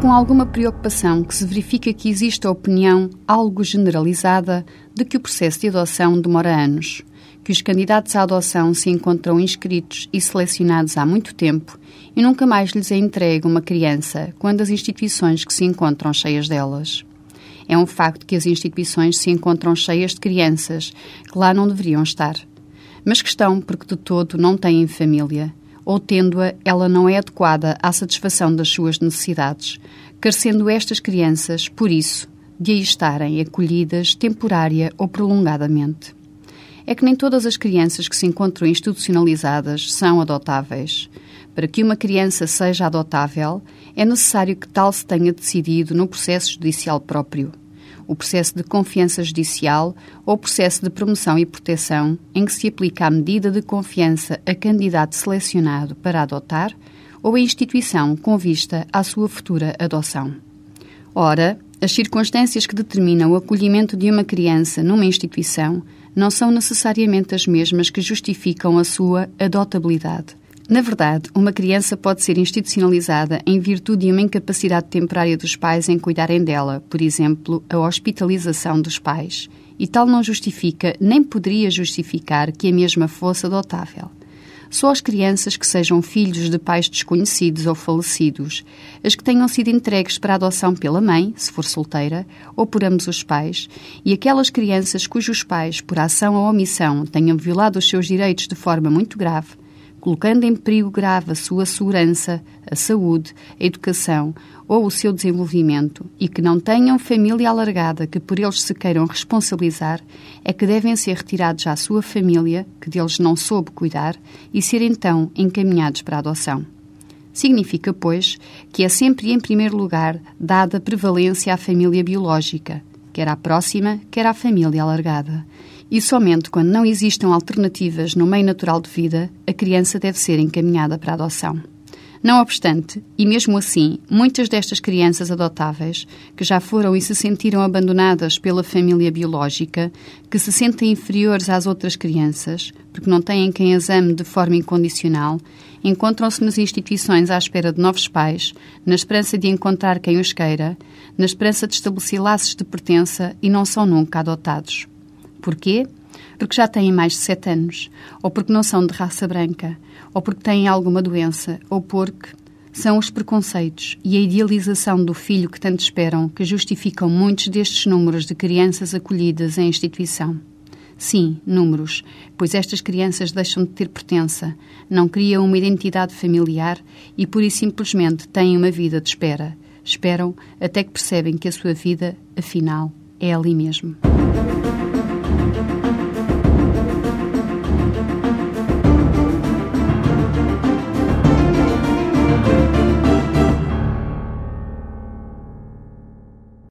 com alguma preocupação que se verifica que existe a opinião algo generalizada de que o processo de adoção demora anos, que os candidatos à adoção se encontram inscritos e selecionados há muito tempo e nunca mais lhes é entregue uma criança quando as instituições que se encontram cheias delas. É um facto que as instituições se encontram cheias de crianças que lá não deveriam estar, mas que estão porque de todo não têm família ou tendo-a, ela não é adequada à satisfação das suas necessidades, carecendo estas crianças, por isso, de aí estarem acolhidas temporária ou prolongadamente. É que nem todas as crianças que se encontram institucionalizadas são adotáveis. Para que uma criança seja adotável, é necessário que tal se tenha decidido no processo judicial próprio o processo de confiança judicial ou processo de promoção e proteção, em que se aplica a medida de confiança a candidato selecionado para adotar ou a instituição com vista à sua futura adoção. Ora, as circunstâncias que determinam o acolhimento de uma criança numa instituição não são necessariamente as mesmas que justificam a sua adotabilidade na verdade, uma criança pode ser institucionalizada em virtude de uma incapacidade temporária dos pais em cuidarem dela, por exemplo, a hospitalização dos pais, e tal não justifica nem poderia justificar que a mesma fosse adotável. Só as crianças que sejam filhos de pais desconhecidos ou falecidos, as que tenham sido entregues para adoção pela mãe, se for solteira, ou por ambos os pais, e aquelas crianças cujos pais, por ação ou omissão, tenham violado os seus direitos de forma muito grave, colocando em perigo grave a sua segurança, a saúde, a educação ou o seu desenvolvimento e que não tenham família alargada que por eles se queiram responsabilizar, é que devem ser retirados à sua família, que deles não soube cuidar, e ser então encaminhados para a adoção. Significa, pois, que é sempre em primeiro lugar dada prevalência à família biológica, quer à próxima, quer à família alargada e somente quando não existam alternativas no meio natural de vida, a criança deve ser encaminhada para a adoção. Não obstante, e mesmo assim, muitas destas crianças adotáveis, que já foram e se sentiram abandonadas pela família biológica, que se sentem inferiores às outras crianças, porque não têm quem as ame de forma incondicional, encontram-se nas instituições à espera de novos pais, na esperança de encontrar quem os queira, na esperança de estabelecer laços de pertença e não são nunca adotados. Porquê? Porque já têm mais de sete anos, ou porque não são de raça branca, ou porque têm alguma doença, ou porque são os preconceitos e a idealização do filho que tanto esperam que justificam muitos destes números de crianças acolhidas em instituição. Sim, números, pois estas crianças deixam de ter pertença, não criam uma identidade familiar e, pura e simplesmente, têm uma vida de espera. Esperam até que percebem que a sua vida, afinal, é ali mesmo.